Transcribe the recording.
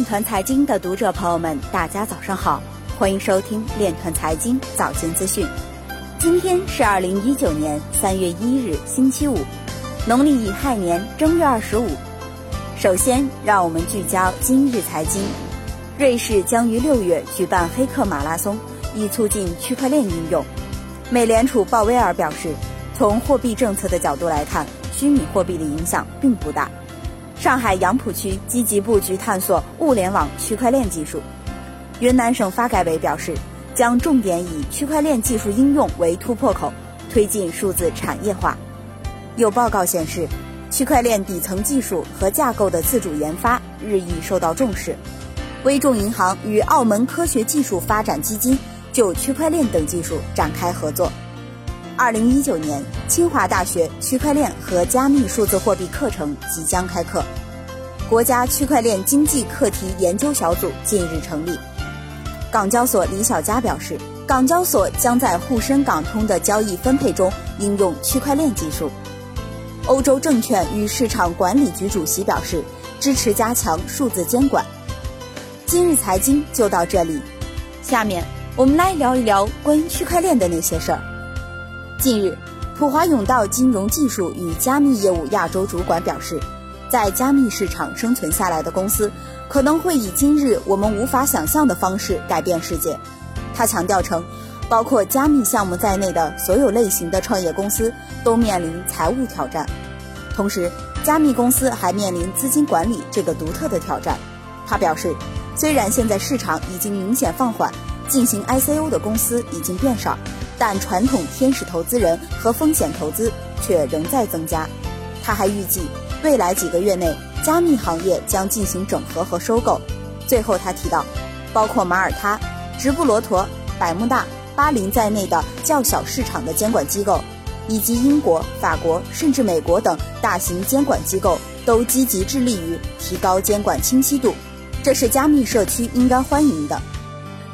链团财经的读者朋友们，大家早上好，欢迎收听链团财经早间资讯。今天是二零一九年三月一日，星期五，农历乙亥年正月二十五。首先，让我们聚焦今日财经。瑞士将于六月举办黑客马拉松，以促进区块链应用。美联储鲍威尔表示，从货币政策的角度来看，虚拟货币的影响并不大。上海杨浦区积极布局探索物联网区块链技术。云南省发改委表示，将重点以区块链技术应用为突破口，推进数字产业化。有报告显示，区块链底层技术和架构的自主研发日益受到重视。微众银行与澳门科学技术发展基金就区块链等技术展开合作。二零一九年，清华大学区块链和加密数字货币课程即将开课。国家区块链经济课题研究小组近日成立。港交所李小加表示，港交所将在沪深港通的交易分配中应用区块链技术。欧洲证券与市场管理局主席表示，支持加强数字监管。今日财经就到这里，下面我们来聊一聊关于区块链的那些事儿。近日，普华永道金融技术与加密业务亚洲主管表示，在加密市场生存下来的公司，可能会以今日我们无法想象的方式改变世界。他强调称，包括加密项目在内的所有类型的创业公司都面临财务挑战，同时，加密公司还面临资金管理这个独特的挑战。他表示，虽然现在市场已经明显放缓，进行 ICO 的公司已经变少。但传统天使投资人和风险投资却仍在增加。他还预计，未来几个月内，加密行业将进行整合和收购。最后，他提到，包括马耳他、直布罗陀、百慕大、巴林在内的较小市场的监管机构，以及英国、法国甚至美国等大型监管机构，都积极致力于提高监管清晰度。这是加密社区应该欢迎的。